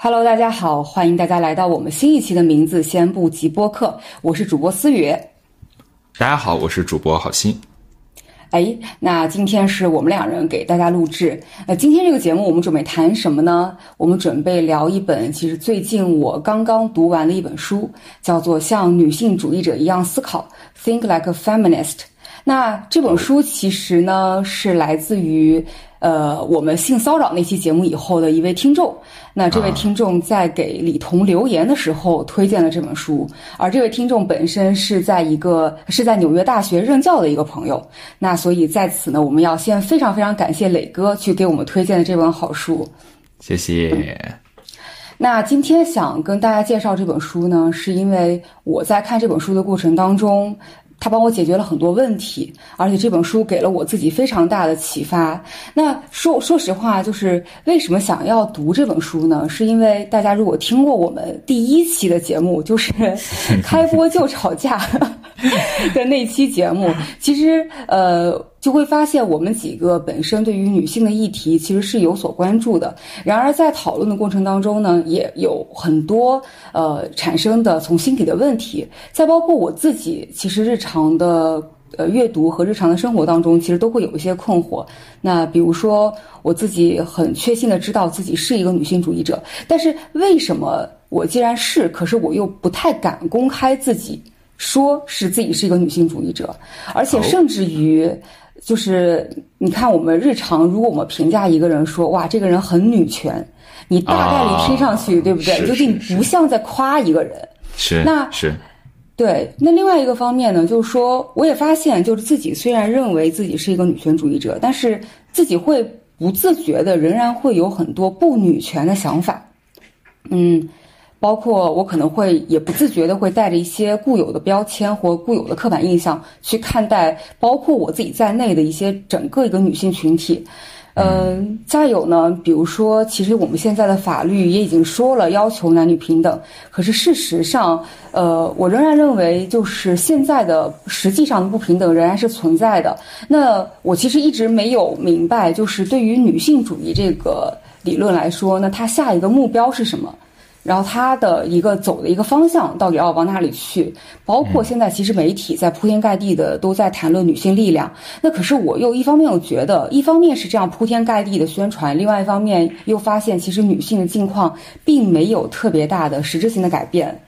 Hello，大家好，欢迎大家来到我们新一期的名字先不急播客，我是主播思雨。大家好，我是主播好心。哎，那今天是我们两人给大家录制。那今天这个节目我们准备谈什么呢？我们准备聊一本其实最近我刚刚读完的一本书，叫做《像女性主义者一样思考》（Think Like a Feminist）。那这本书其实呢是来自于呃我们性骚扰那期节目以后的一位听众。那这位听众在给李彤留言的时候推荐了这本书，而这位听众本身是在一个是在纽约大学任教的一个朋友。那所以在此呢，我们要先非常非常感谢磊哥去给我们推荐的这本好书。谢谢。那今天想跟大家介绍这本书呢，是因为我在看这本书的过程当中。他帮我解决了很多问题，而且这本书给了我自己非常大的启发。那说说实话，就是为什么想要读这本书呢？是因为大家如果听过我们第一期的节目，就是 开播就吵架 的那期节目，其实呃。就会发现，我们几个本身对于女性的议题其实是有所关注的。然而，在讨论的过程当中呢，也有很多呃产生的从心底的问题。再包括我自己，其实日常的呃阅读和日常的生活当中，其实都会有一些困惑。那比如说，我自己很确信的知道自己是一个女性主义者，但是为什么我既然是，可是我又不太敢公开自己说是自己是一个女性主义者，而且甚至于。就是你看，我们日常如果我们评价一个人说哇，这个人很女权，你大概率听上去对不对？就是你不像在夸一个人。是，那是，对。那另外一个方面呢，就是说，我也发现，就是自己虽然认为自己是一个女权主义者，但是自己会不自觉的仍然会有很多不女权的想法。嗯。包括我可能会也不自觉的会带着一些固有的标签或固有的刻板印象去看待，包括我自己在内的一些整个一个女性群体。嗯，再有呢，比如说，其实我们现在的法律也已经说了要求男女平等，可是事实上，呃，我仍然认为就是现在的实际上的不平等仍然是存在的。那我其实一直没有明白，就是对于女性主义这个理论来说，那它下一个目标是什么？然后他的一个走的一个方向到底要往哪里去？包括现在其实媒体在铺天盖地的都在谈论女性力量。那可是我又一方面又觉得，一方面是这样铺天盖地的宣传，另外一方面又发现其实女性的境况并没有特别大的实质性的改变。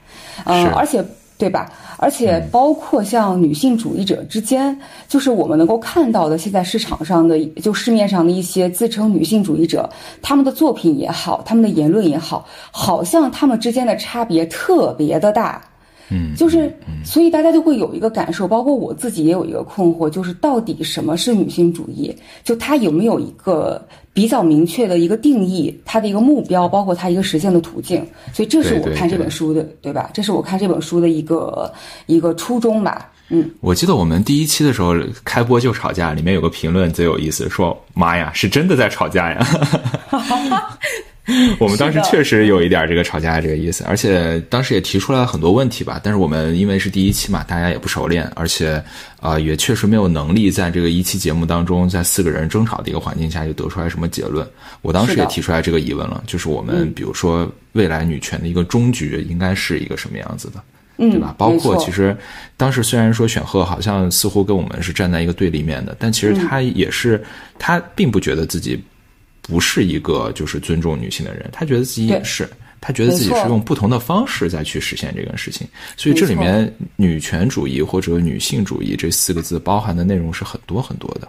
嗯，而且。对吧？而且包括像女性主义者之间，就是我们能够看到的，现在市场上的就市面上的一些自称女性主义者，他们的作品也好，他们的言论也好，好像他们之间的差别特别的大。嗯，就是，所以大家就会有一个感受，包括我自己也有一个困惑，就是到底什么是女性主义？就它有没有一个比较明确的一个定义，它的一个目标，包括它一个实现的途径？所以这是我看这本书的，对吧？这是我看这本书的一个一个初衷吧。嗯，我记得我们第一期的时候开播就吵架，里面有个评论贼有意思，说妈呀，是真的在吵架呀。我们当时确实有一点这个吵架的这个意思，而且当时也提出来了很多问题吧。但是我们因为是第一期嘛，大家也不熟练，而且啊，也确实没有能力在这个一期节目当中，在四个人争吵的一个环境下就得出来什么结论。我当时也提出来这个疑问了，就是我们比如说未来女权的一个终局应该是一个什么样子的，对吧？包括其实当时虽然说选赫好像似乎跟我们是站在一个对立面的，但其实他也是他并不觉得自己。不是一个就是尊重女性的人，他觉得自己也是，他觉得自己是用不同的方式再去实现这个事情，所以这里面女权主义或者女性主义这四个字包含的内容是很多很多的。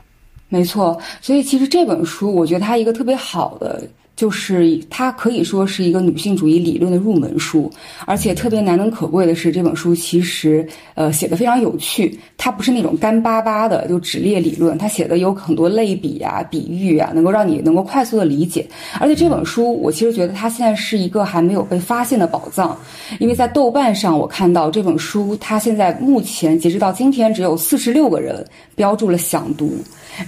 没错，所以其实这本书我觉得它一个特别好的。就是它可以说是一个女性主义理论的入门书，而且特别难能可贵的是，这本书其实呃写的非常有趣，它不是那种干巴巴的就只列理论，它写的有很多类比啊、比喻啊，能够让你能够快速的理解。而且这本书，我其实觉得它现在是一个还没有被发现的宝藏，因为在豆瓣上我看到这本书，它现在目前截止到今天只有四十六个人标注了想读，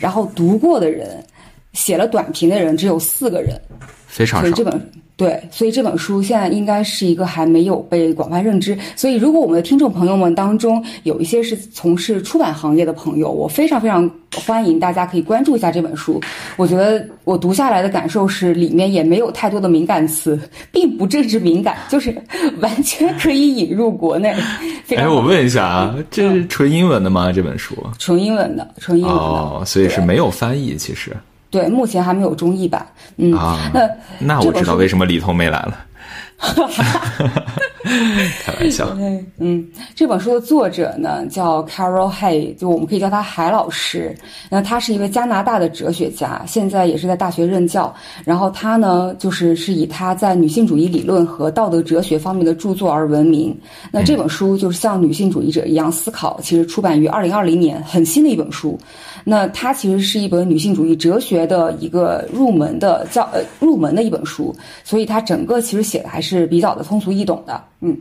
然后读过的人。写了短评的人只有四个人，非常少。所以这本对，所以这本书现在应该是一个还没有被广泛认知。所以，如果我们的听众朋友们当中有一些是从事出版行业的朋友，我非常非常欢迎大家可以关注一下这本书。我觉得我读下来的感受是，里面也没有太多的敏感词，并不政治敏感，就是 完全可以引入国内。哎，我问一下啊，这是纯英文的吗？这本书纯英文的，纯英文的，哦，所以是没有翻译，其实。对，目前还没有中译版。嗯，那那我知道为什么李彤没来了。开玩笑。嗯，这本书的作者呢叫 Carol Hay，就我们可以叫他海老师。那他是一位加拿大的哲学家，现在也是在大学任教。然后他呢，就是是以他在女性主义理论和道德哲学方面的著作而闻名。那这本书就是像女性主义者一样思考，其实出版于二零二零年，很新的一本书。那它其实是一本女性主义哲学的一个入门的教呃入门的一本书，所以它整个其实写的还是比较的通俗易懂的。嗯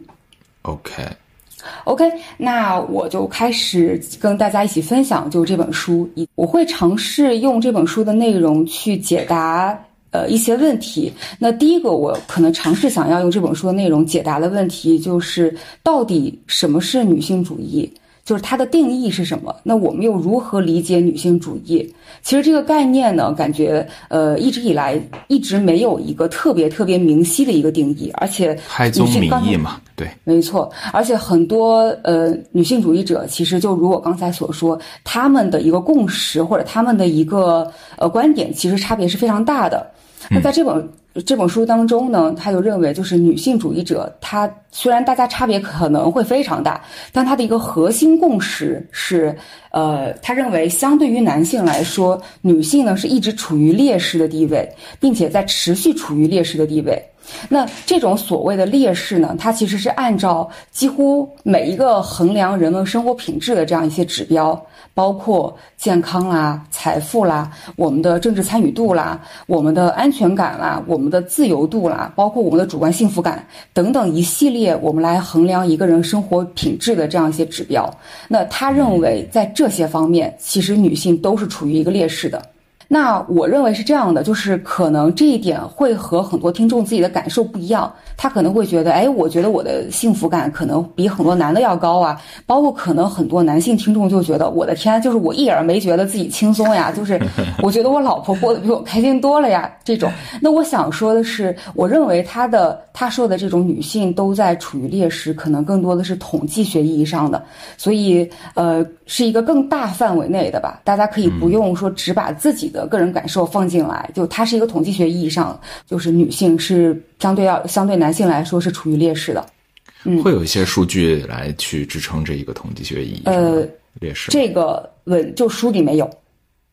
，OK，OK，那我就开始跟大家一起分享，就这本书，我会尝试用这本书的内容去解答呃一些问题。那第一个，我可能尝试想要用这本书的内容解答的问题，就是到底什么是女性主义？就是它的定义是什么？那我们又如何理解女性主义？其实这个概念呢，感觉呃一直以来一直没有一个特别特别明晰的一个定义，而且开宗明义嘛，对，没错。而且很多呃女性主义者，其实就如我刚才所说，他们的一个共识或者他们的一个呃观点，其实差别是非常大的。那在这本。这本书当中呢，他就认为，就是女性主义者，她虽然大家差别可能会非常大，但她的一个核心共识是，呃，他认为相对于男性来说，女性呢是一直处于劣势的地位，并且在持续处于劣势的地位。那这种所谓的劣势呢，它其实是按照几乎每一个衡量人们生活品质的这样一些指标。包括健康啦、财富啦、我们的政治参与度啦、我们的安全感啦、我我们的自由度啦，包括我们的主观幸福感等等一系列我们来衡量一个人生活品质的这样一些指标。那他认为在这些方面，其实女性都是处于一个劣势的。那我认为是这样的，就是可能这一点会和很多听众自己的感受不一样。他可能会觉得，哎，我觉得我的幸福感可能比很多男的要高啊。包括可能很多男性听众就觉得，我的天，就是我一点没觉得自己轻松呀，就是我觉得我老婆过得比我开心多了呀。这种，那我想说的是，我认为他的他说的这种女性都在处于劣势，可能更多的是统计学意义上的，所以呃，是一个更大范围内的吧。大家可以不用说只把自己的个人感受放进来，就它是一个统计学意义上，就是女性是相对要相对男性来说是处于劣势的。嗯，会有一些数据来去支撑这一个统计学意义呃劣势。这个文就书里没有，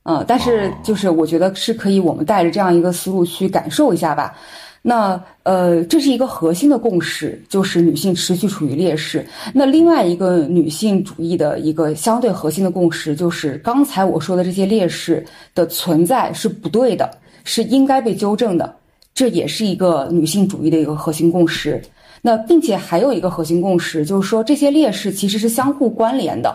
嗯，但是就是我觉得是可以，我们带着这样一个思路去感受一下吧。那呃，这是一个核心的共识，就是女性持续处于劣势。那另外一个女性主义的一个相对核心的共识，就是刚才我说的这些劣势的存在是不对的，是应该被纠正的。这也是一个女性主义的一个核心共识。那并且还有一个核心共识，就是说这些劣势其实是相互关联的。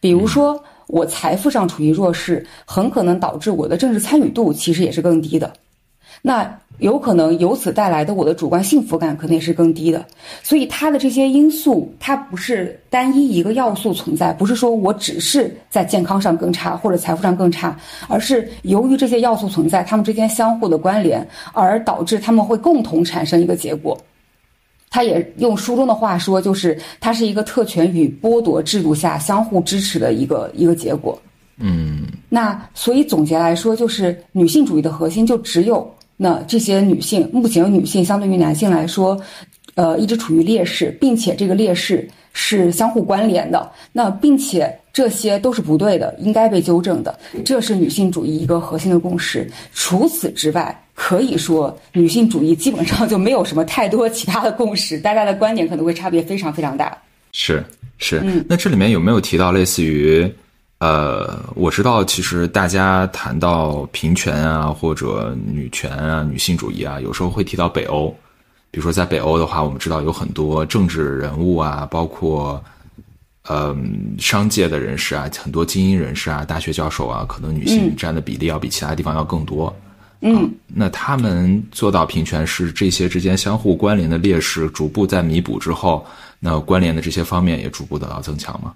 比如说，我财富上处于弱势，很可能导致我的政治参与度其实也是更低的。那有可能由此带来的我的主观幸福感可能也是更低的，所以它的这些因素，它不是单一一个要素存在，不是说我只是在健康上更差或者财富上更差，而是由于这些要素存在，它们之间相互的关联，而导致他们会共同产生一个结果。他也用书中的话说，就是它是一个特权与剥夺制度下相互支持的一个一个结果。嗯，那所以总结来说，就是女性主义的核心就只有。那这些女性，目前女性相对于男性来说，呃，一直处于劣势，并且这个劣势是相互关联的。那并且这些都是不对的，应该被纠正的。这是女性主义一个核心的共识。除此之外，可以说女性主义基本上就没有什么太多其他的共识，大家的观点可能会差别非常非常大。是是，那这里面有没有提到类似于？呃，我知道，其实大家谈到平权啊，或者女权啊、女性主义啊，有时候会提到北欧。比如说，在北欧的话，我们知道有很多政治人物啊，包括嗯商界的人士啊，很多精英人士啊，大学教授啊，可能女性占的比例要比其他地方要更多。嗯，那他们做到平权，是这些之间相互关联的劣势逐步在弥补之后，那关联的这些方面也逐步得到增强吗？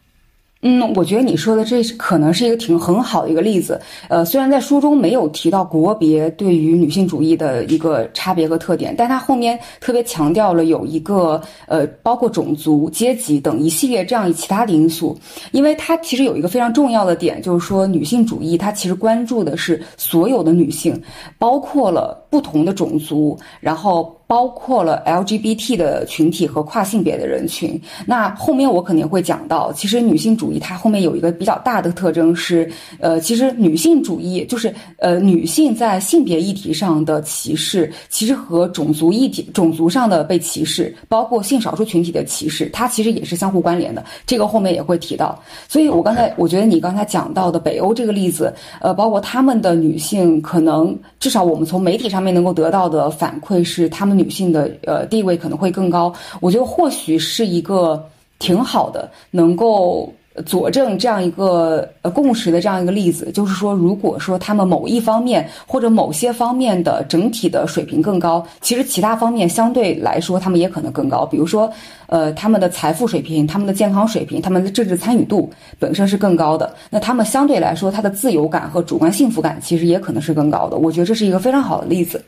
嗯，我觉得你说的这可能是一个挺很好的一个例子。呃，虽然在书中没有提到国别对于女性主义的一个差别和特点，但它后面特别强调了有一个呃，包括种族、阶级等一系列这样其他的因素。因为它其实有一个非常重要的点，就是说女性主义它其实关注的是所有的女性，包括了不同的种族，然后。包括了 LGBT 的群体和跨性别的人群。那后面我肯定会讲到，其实女性主义它后面有一个比较大的特征是，呃，其实女性主义就是呃女性在性别议题上的歧视，其实和种族议题、种族上的被歧视，包括性少数群体的歧视，它其实也是相互关联的。这个后面也会提到。所以我刚才我觉得你刚才讲到的北欧这个例子，呃，包括他们的女性，可能至少我们从媒体上面能够得到的反馈是，他们。女性的呃地位可能会更高，我觉得或许是一个挺好的，能够佐证这样一个呃共识的这样一个例子。就是说，如果说他们某一方面或者某些方面的整体的水平更高，其实其他方面相对来说他们也可能更高。比如说，呃，他们的财富水平、他们的健康水平、他们的政治参与度本身是更高的，那他们相对来说他的自由感和主观幸福感其实也可能是更高的。我觉得这是一个非常好的例子。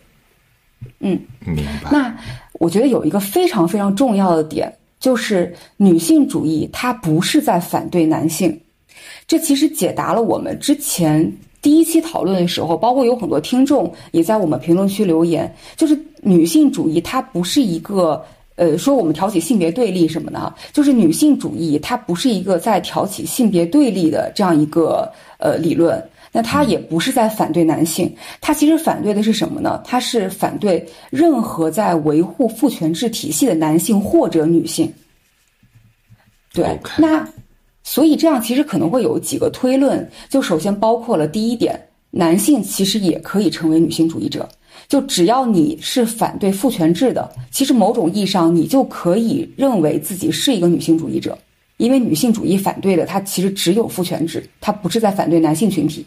嗯，明白。那我觉得有一个非常非常重要的点，就是女性主义它不是在反对男性。这其实解答了我们之前第一期讨论的时候，包括有很多听众也在我们评论区留言，就是女性主义它不是一个呃说我们挑起性别对立什么的，就是女性主义它不是一个在挑起性别对立的这样一个呃理论。那他也不是在反对男性，他其实反对的是什么呢？他是反对任何在维护父权制体系的男性或者女性。对，那所以这样其实可能会有几个推论，就首先包括了第一点，男性其实也可以成为女性主义者，就只要你是反对父权制的，其实某种意义上你就可以认为自己是一个女性主义者，因为女性主义反对的它其实只有父权制，它不是在反对男性群体。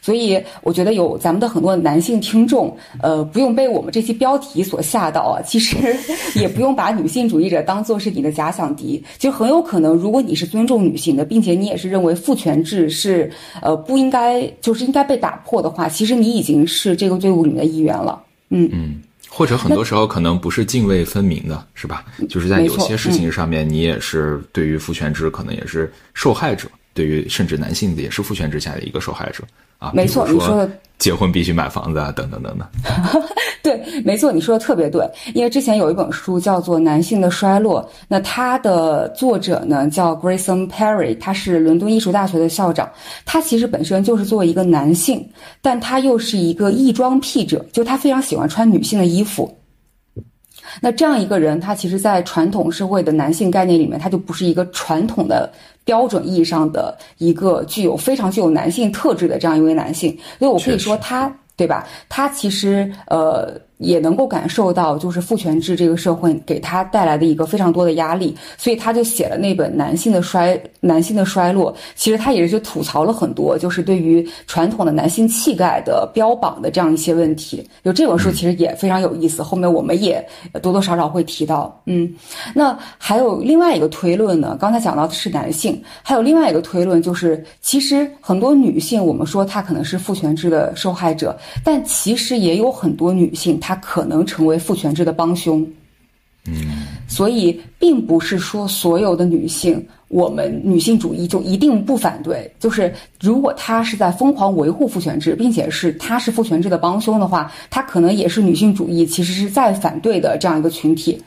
所以我觉得有咱们的很多男性听众，呃，不用被我们这期标题所吓到啊。其实 也不用把女性主义者当做是你的假想敌，其实很有可能，如果你是尊重女性的，并且你也是认为父权制是呃不应该就是应该被打破的话，其实你已经是这个队伍里面的一员了。嗯嗯，或者很多时候可能不是泾渭分明的，是吧？就是在有些事情上面，你也是对于父权制可能也是受害者，对于甚至男性的也是父权之下的一个受害者。啊，没错，你说的结婚必须买房子啊，等等等等。对，没错，你说的特别对。因为之前有一本书叫做《男性的衰落》，那它的作者呢叫 Grayson Perry，他是伦敦艺术大学的校长。他其实本身就是作为一个男性，但他又是一个异装癖者，就他非常喜欢穿女性的衣服。那这样一个人，他其实，在传统社会的男性概念里面，他就不是一个传统的标准意义上的一个具有非常具有男性特质的这样一位男性，所以我可以说他，对吧？他其实呃。也能够感受到，就是父权制这个社会给他带来的一个非常多的压力，所以他就写了那本《男性的衰男性的衰落》。其实他也是就吐槽了很多，就是对于传统的男性气概的标榜的这样一些问题。就这本书其实也非常有意思，后面我们也多多少少会提到。嗯，那还有另外一个推论呢？刚才讲到的是男性，还有另外一个推论就是，其实很多女性，我们说她可能是父权制的受害者，但其实也有很多女性她。他可能成为父权制的帮凶，嗯，所以并不是说所有的女性，我们女性主义就一定不反对。就是如果她是在疯狂维护父权制，并且是她是父权制的帮凶的话，她可能也是女性主义其实是在反对的这样一个群体。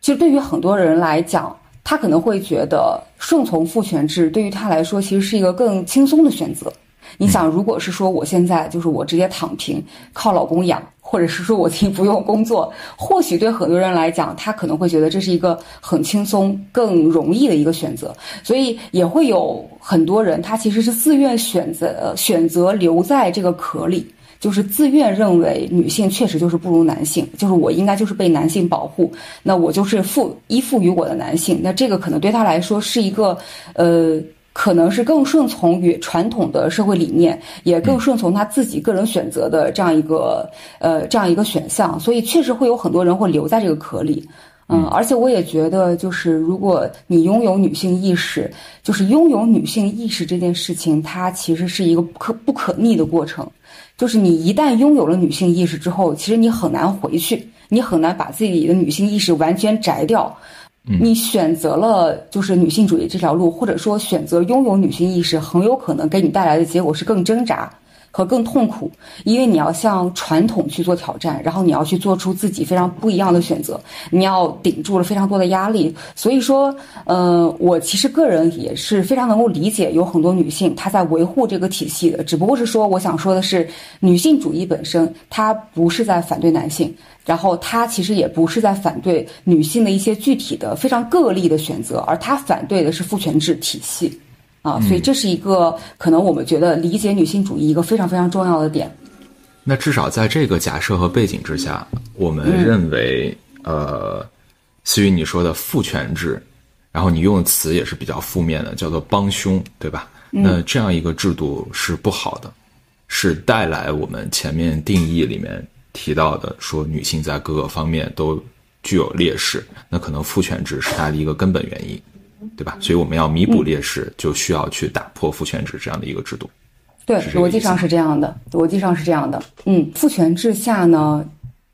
其实对于很多人来讲，他可能会觉得顺从父权制对于他来说其实是一个更轻松的选择。你想，如果是说我现在就是我直接躺平，靠老公养，或者是说我自己不用工作，或许对很多人来讲，他可能会觉得这是一个很轻松、更容易的一个选择。所以也会有很多人，他其实是自愿选择选择留在这个壳里，就是自愿认为女性确实就是不如男性，就是我应该就是被男性保护，那我就是附依附于我的男性。那这个可能对他来说是一个呃。可能是更顺从于传统的社会理念，也更顺从他自己个人选择的这样一个呃这样一个选项，所以确实会有很多人会留在这个壳里。嗯，而且我也觉得，就是如果你拥有女性意识，就是拥有女性意识这件事情，它其实是一个不可不可逆的过程。就是你一旦拥有了女性意识之后，其实你很难回去，你很难把自己的女性意识完全摘掉。你选择了就是女性主义这条路，或者说选择拥有女性意识，很有可能给你带来的结果是更挣扎。和更痛苦，因为你要向传统去做挑战，然后你要去做出自己非常不一样的选择，你要顶住了非常多的压力。所以说，呃，我其实个人也是非常能够理解，有很多女性她在维护这个体系的，只不过是说，我想说的是，女性主义本身它不是在反对男性，然后他其实也不是在反对女性的一些具体的非常个例的选择，而他反对的是父权制体系。啊，所以这是一个可能我们觉得理解女性主义一个非常非常重要的点。那至少在这个假设和背景之下，我们认为，呃，思雨你说的父权制，然后你用的词也是比较负面的，叫做帮凶，对吧？那这样一个制度是不好的，是带来我们前面定义里面提到的，说女性在各个方面都具有劣势，那可能父权制是它的一个根本原因。对吧？所以我们要弥补劣势，就需要去打破父权制这样的一个制度。对，逻辑上是这样的，逻辑上是这样的。嗯，父权制下呢，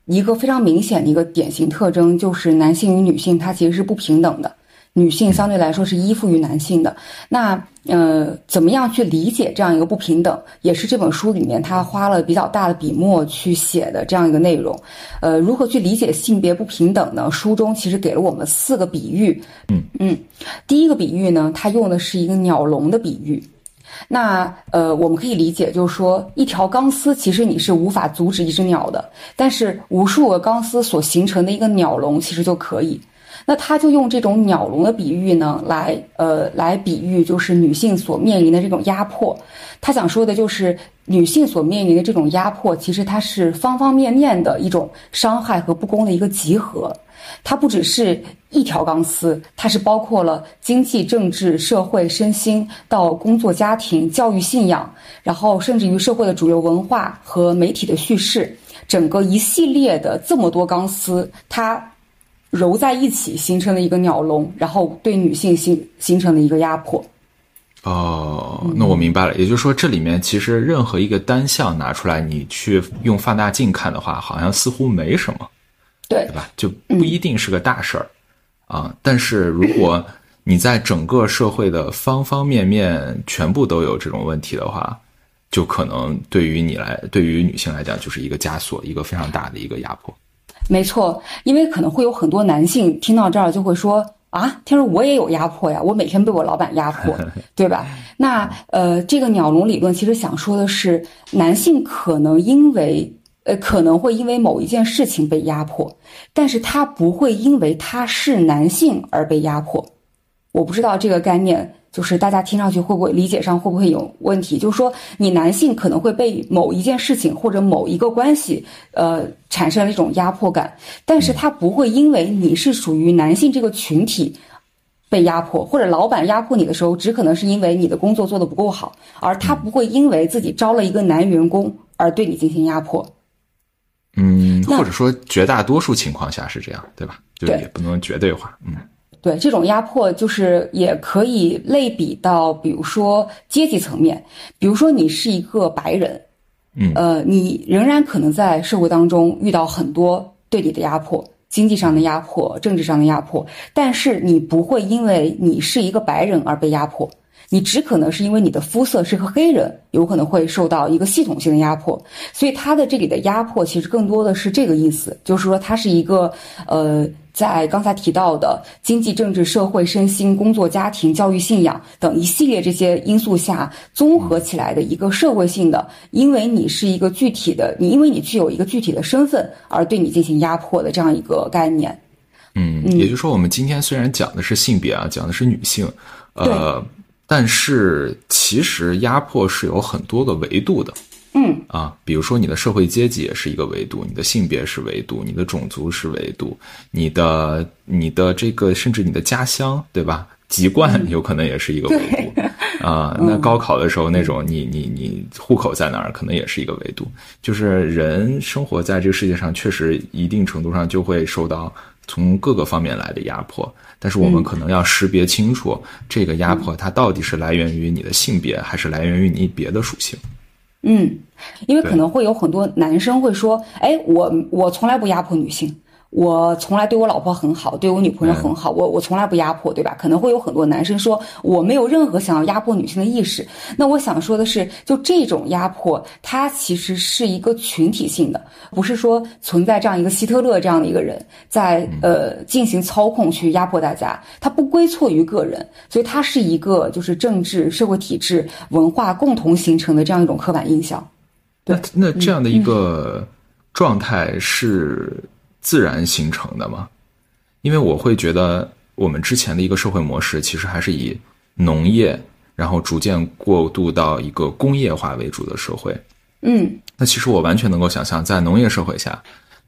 一个非常明显的一个典型特征就是男性与女性它其实是不平等的。女性相对来说是依附于男性的，那呃，怎么样去理解这样一个不平等，也是这本书里面他花了比较大的笔墨去写的这样一个内容。呃，如何去理解性别不平等呢？书中其实给了我们四个比喻。嗯嗯，第一个比喻呢，他用的是一个鸟笼的比喻。那呃，我们可以理解就是说，一条钢丝其实你是无法阻止一只鸟的，但是无数个钢丝所形成的一个鸟笼其实就可以。那他就用这种鸟笼的比喻呢，来呃来比喻就是女性所面临的这种压迫。他想说的就是女性所面临的这种压迫，其实它是方方面面的一种伤害和不公的一个集合。它不只是一条钢丝，它是包括了经济、政治、社会、身心到工作、家庭、教育、信仰，然后甚至于社会的主流文化和媒体的叙事，整个一系列的这么多钢丝，它。揉在一起形成了一个鸟笼，然后对女性形形成了一个压迫。哦，那我明白了。也就是说，这里面其实任何一个单项拿出来，你去用放大镜看的话，好像似乎没什么，对对吧？就不一定是个大事儿啊。但是如果你在整个社会的方方面面全部都有这种问题的话，就可能对于你来，对于女性来讲，就是一个枷锁，一个非常大的一个压迫。没错，因为可能会有很多男性听到这儿就会说啊，他说我也有压迫呀，我每天被我老板压迫，对吧？那呃，这个鸟笼理论其实想说的是，男性可能因为呃可能会因为某一件事情被压迫，但是他不会因为他是男性而被压迫。我不知道这个概念。就是大家听上去会不会理解上会不会有问题？就是说，你男性可能会被某一件事情或者某一个关系，呃，产生了一种压迫感，但是他不会因为你是属于男性这个群体被压迫，或者老板压迫你的时候，只可能是因为你的工作做得不够好，而他不会因为自己招了一个男员工而对你进行压迫。嗯，或者说绝大多数情况下是这样，对吧？就也不能绝对化，嗯。对这种压迫，就是也可以类比到，比如说阶级层面，比如说你是一个白人，嗯，呃，你仍然可能在社会当中遇到很多对你的压迫，经济上的压迫，政治上的压迫，但是你不会因为你是一个白人而被压迫。你只可能是因为你的肤色是个黑人，有可能会受到一个系统性的压迫，所以他的这里的压迫其实更多的是这个意思，就是说他是一个呃，在刚才提到的经济、政治、社会、身心、工作、家庭、教育、信仰等一系列这些因素下综合起来的一个社会性的，因为你是一个具体的，你因为你具有一个具体的身份而对你进行压迫的这样一个概念。嗯，也就是说，我们今天虽然讲的是性别啊，讲的是女性，呃。但是其实压迫是有很多个维度的，嗯啊，比如说你的社会阶级也是一个维度，你的性别是维度，你的种族是维度，你的你的这个甚至你的家乡对吧？籍贯有可能也是一个维度啊，那高考的时候那种你你你户口在哪儿，可能也是一个维度。就是人生活在这个世界上，确实一定程度上就会受到从各个方面来的压迫。但是我们可能要识别清楚，这个压迫它到底是来源于你的性别，还是来源于你别的属性。嗯，因为可能会有很多男生会说：“哎，我我从来不压迫女性。”我从来对我老婆很好，对我女朋友很好，我我从来不压迫，对吧？可能会有很多男生说我没有任何想要压迫女性的意识。那我想说的是，就这种压迫，它其实是一个群体性的，不是说存在这样一个希特勒这样的一个人在呃进行操控去压迫大家，它不归错于个人，所以它是一个就是政治、社会体制、文化共同形成的这样一种刻板印象。那那这样的一个状态是。自然形成的嘛？因为我会觉得，我们之前的一个社会模式其实还是以农业，然后逐渐过渡到一个工业化为主的社会。嗯，那其实我完全能够想象，在农业社会下，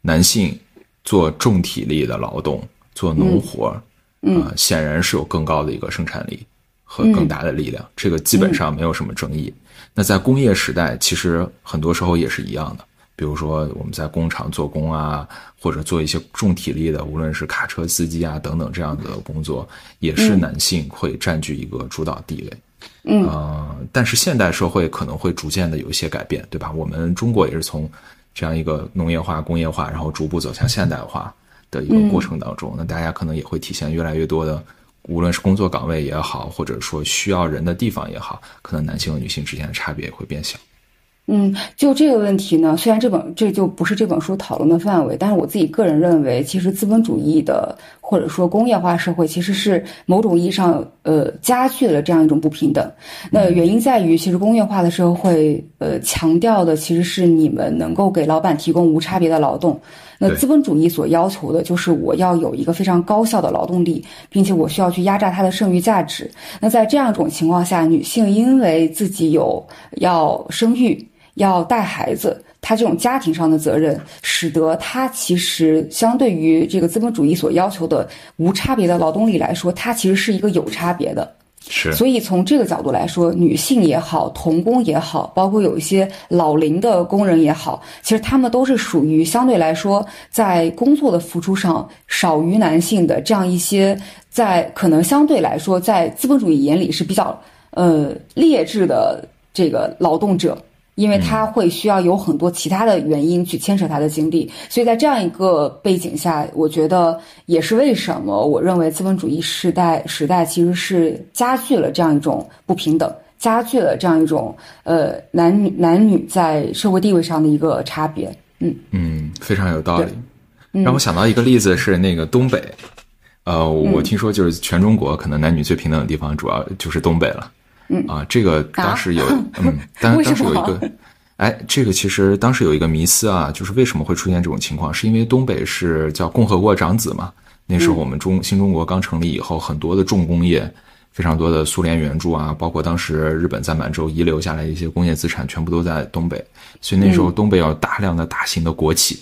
男性做重体力的劳动，做农活，嗯，显然是有更高的一个生产力和更大的力量，这个基本上没有什么争议。那在工业时代，其实很多时候也是一样的。比如说我们在工厂做工啊，或者做一些重体力的，无论是卡车司机啊等等这样的工作，也是男性会占据一个主导地位。嗯，但是现代社会可能会逐渐的有一些改变，对吧？我们中国也是从这样一个农业化、工业化，然后逐步走向现代化的一个过程当中。那大家可能也会体现越来越多的，无论是工作岗位也好，或者说需要人的地方也好，可能男性和女性之间的差别也会变小。嗯，就这个问题呢，虽然这本这就不是这本书讨论的范围，但是我自己个人认为，其实资本主义的或者说工业化社会，其实是某种意义上呃加剧了这样一种不平等。那原因在于，其实工业化的社会呃强调的其实是你们能够给老板提供无差别的劳动，那资本主义所要求的就是我要有一个非常高效的劳动力，并且我需要去压榨它的剩余价值。那在这样一种情况下，女性因为自己有要生育。要带孩子，他这种家庭上的责任，使得他其实相对于这个资本主义所要求的无差别的劳动力来说，他其实是一个有差别的。是。所以从这个角度来说，女性也好，童工也好，包括有一些老龄的工人也好，其实他们都是属于相对来说在工作的付出上少于男性的这样一些，在可能相对来说在资本主义眼里是比较呃劣质的这个劳动者。因为他会需要有很多其他的原因去牵扯他的精力，所以在这样一个背景下，我觉得也是为什么我认为资本主义时代时代其实是加剧了这样一种不平等，加剧了这样一种呃男女男女在社会地位上的一个差别。嗯嗯，非常有道理。让我想到一个例子是那个东北，呃，我听说就是全中国可能男女最平等的地方，主要就是东北了。嗯啊，这个当时有，嗯，当当时有一个，哎，这个其实当时有一个迷思啊，就是为什么会出现这种情况？是因为东北是叫共和国长子嘛？那时候我们中新中国刚成立以后，很多的重工业，非常多的苏联援助啊，包括当时日本在满洲遗留下来一些工业资产，全部都在东北，所以那时候东北有大量的大型的国企，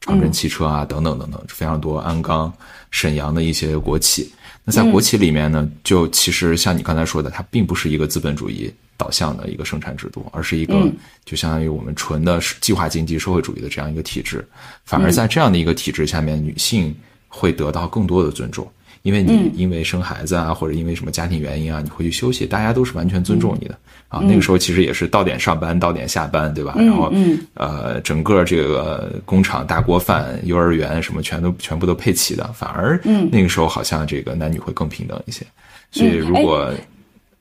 长城汽车啊，等等等等，非常多鞍钢、沈阳的一些国企。那在国企里面呢，就其实像你刚才说的，它并不是一个资本主义导向的一个生产制度，而是一个就相当于我们纯的计划经济社会主义的这样一个体制。反而在这样的一个体制下面，女性会得到更多的尊重。因为你因为生孩子啊，或者因为什么家庭原因啊，你回去休息，大家都是完全尊重你的啊。那个时候其实也是到点上班，到点下班，对吧？然后呃，整个这个工厂大锅饭、幼儿园什么全都全部都配齐的，反而那个时候好像这个男女会更平等一些。所以如果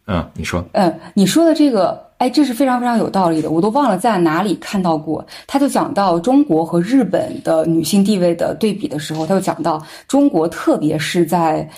嗯，你说嗯，你说的这个。哎，这是非常非常有道理的，我都忘了在哪里看到过。他就讲到中国和日本的女性地位的对比的时候，他就讲到中国，特别是在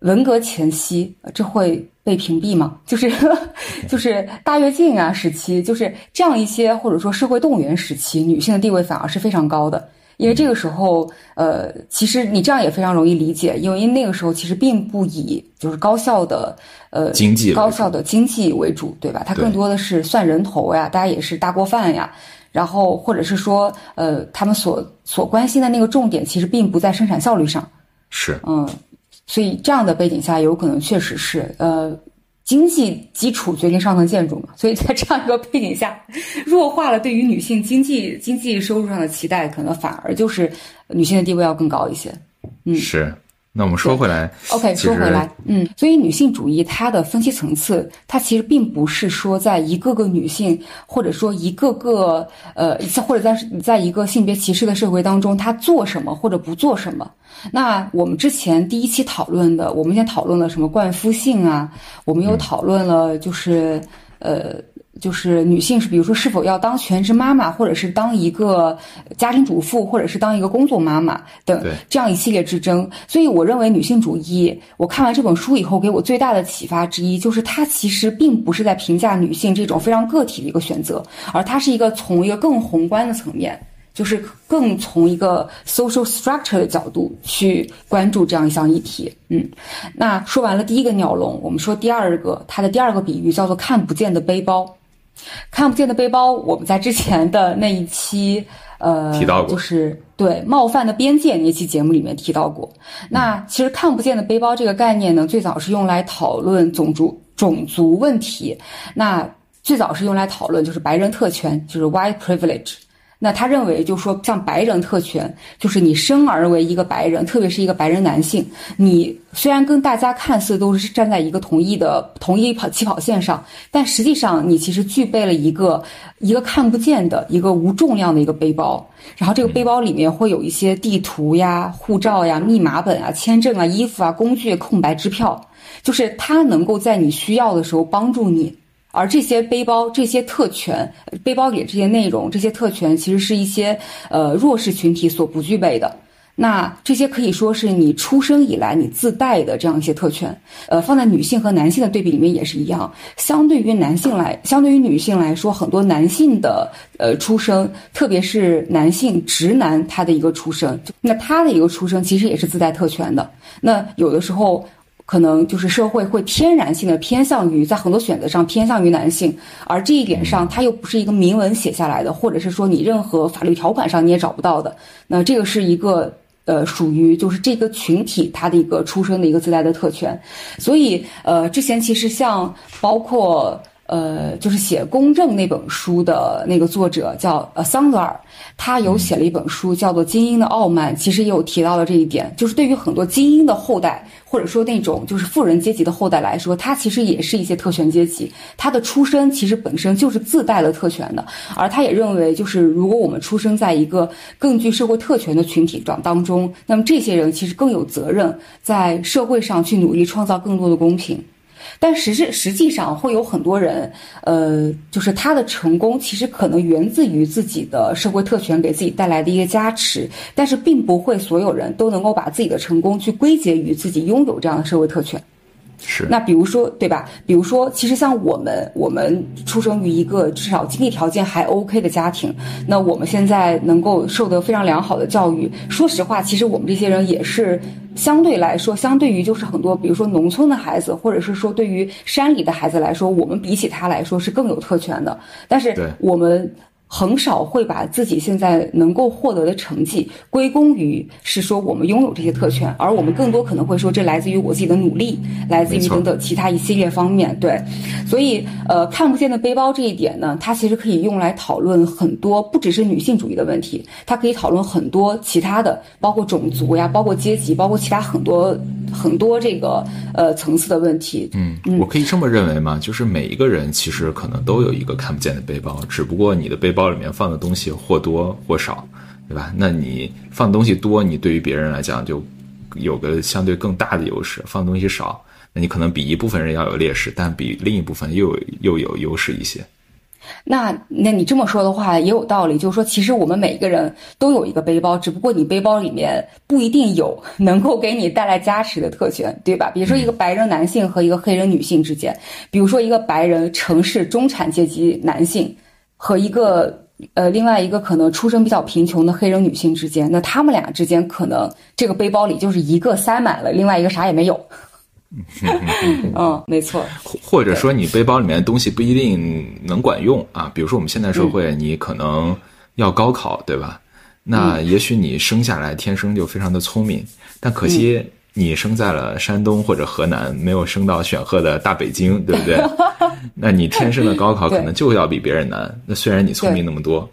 文革前夕，这会被屏蔽吗？就是 就是大跃进啊时期，就是这样一些或者说社会动员时期，女性的地位反而是非常高的。因为这个时候，呃，其实你这样也非常容易理解，因为那个时候其实并不以就是高效的呃经济高效的经济为主，对吧？它更多的是算人头呀，大家也是大锅饭呀，然后或者是说，呃，他们所所关心的那个重点其实并不在生产效率上，是，嗯，所以这样的背景下，有可能确实是，呃，经济基础决定上层建筑嘛，所以在这样一个背景下，弱化了对于女性经济经济收入上的期待，可能反而就是女性的地位要更高一些。嗯，是。那我们说回来，OK，说回来，嗯，所以女性主义它的分析层次，它其实并不是说在一个个女性，或者说一个个呃，或者在在一个性别歧视的社会当中，她做什么或者不做什么。那我们之前第一期讨论的，我们先讨论了什么冠夫性啊，我们又讨论了就是呃。就是女性是，比如说是否要当全职妈妈，或者是当一个家庭主妇，或者是当一个工作妈妈等这样一系列之争。所以，我认为女性主义，我看完这本书以后，给我最大的启发之一，就是它其实并不是在评价女性这种非常个体的一个选择，而它是一个从一个更宏观的层面，就是更从一个 social structure 的角度去关注这样一项议题。嗯，那说完了第一个鸟笼，我们说第二个，它的第二个比喻叫做看不见的背包。看不见的背包，我们在之前的那一期，呃，提到过，就是对冒犯的边界那期节目里面提到过。那其实看不见的背包这个概念呢，最早是用来讨论种族种族问题。那最早是用来讨论就是白人特权，就是 white privilege。那他认为，就说像白人特权，就是你生而为一个白人，特别是一个白人男性，你虽然跟大家看似都是站在一个同一的同一跑起跑线上，但实际上你其实具备了一个一个看不见的一个无重量的一个背包，然后这个背包里面会有一些地图呀、护照呀、密码本啊、签证啊、衣服啊、工具、空白支票，就是它能够在你需要的时候帮助你。而这些背包、这些特权，背包里这些内容、这些特权，其实是一些呃弱势群体所不具备的。那这些可以说是你出生以来你自带的这样一些特权。呃，放在女性和男性的对比里面也是一样。相对于男性来，相对于女性来说，很多男性的呃出生，特别是男性直男他的一个出生，那他的一个出生其实也是自带特权的。那有的时候。可能就是社会会天然性的偏向于在很多选择上偏向于男性，而这一点上它又不是一个明文写下来的，或者是说你任何法律条款上你也找不到的。那这个是一个呃属于就是这个群体他的一个出生的一个自带的特权。所以呃之前其实像包括呃就是写《公正》那本书的那个作者叫呃桑德尔，他有写了一本书叫做《精英的傲慢》，其实也有提到了这一点，就是对于很多精英的后代。或者说那种就是富人阶级的后代来说，他其实也是一些特权阶级，他的出身其实本身就是自带了特权的，而他也认为，就是如果我们出生在一个更具社会特权的群体当当中，那么这些人其实更有责任在社会上去努力创造更多的公平。但实质实际上会有很多人，呃，就是他的成功其实可能源自于自己的社会特权给自己带来的一个加持，但是并不会所有人都能够把自己的成功去归结于自己拥有这样的社会特权。是，那比如说，对吧？比如说，其实像我们，我们出生于一个至少经济条件还 OK 的家庭，那我们现在能够受得非常良好的教育。说实话，其实我们这些人也是相对来说，相对于就是很多，比如说农村的孩子，或者是说对于山里的孩子来说，我们比起他来说是更有特权的。但是我们。很少会把自己现在能够获得的成绩归功于是说我们拥有这些特权，而我们更多可能会说这来自于我自己的努力，来自于等等其他一系列方面。对，所以呃，看不见的背包这一点呢，它其实可以用来讨论很多，不只是女性主义的问题，它可以讨论很多其他的，包括种族呀，包括阶级，包括其他很多很多这个呃层次的问题。嗯，我可以这么认为吗？就是每一个人其实可能都有一个看不见的背包，只不过你的背。包里面放的东西或多或少，对吧？那你放东西多，你对于别人来讲就有个相对更大的优势；放东西少，那你可能比一部分人要有劣势，但比另一部分又又有优势一些。那那你这么说的话也有道理，就是说，其实我们每个人都有一个背包，只不过你背包里面不一定有能够给你带来加持的特权，对吧？比如说一个白人男性和一个黑人女性之间，比如说一个白人城市中产阶级男性。和一个呃，另外一个可能出生比较贫穷的黑人女性之间，那他们俩之间可能这个背包里就是一个塞满了，另外一个啥也没有。嗯，没错。或者说你背包里面的东西不一定能管用啊，比如说我们现代社会，你可能要高考，对吧？那也许你生下来天生就非常的聪明，但可惜。你生在了山东或者河南，没有升到选赫的大北京，对不对？那你天生的高考可能就要比别人难。那虽然你聪明那么多，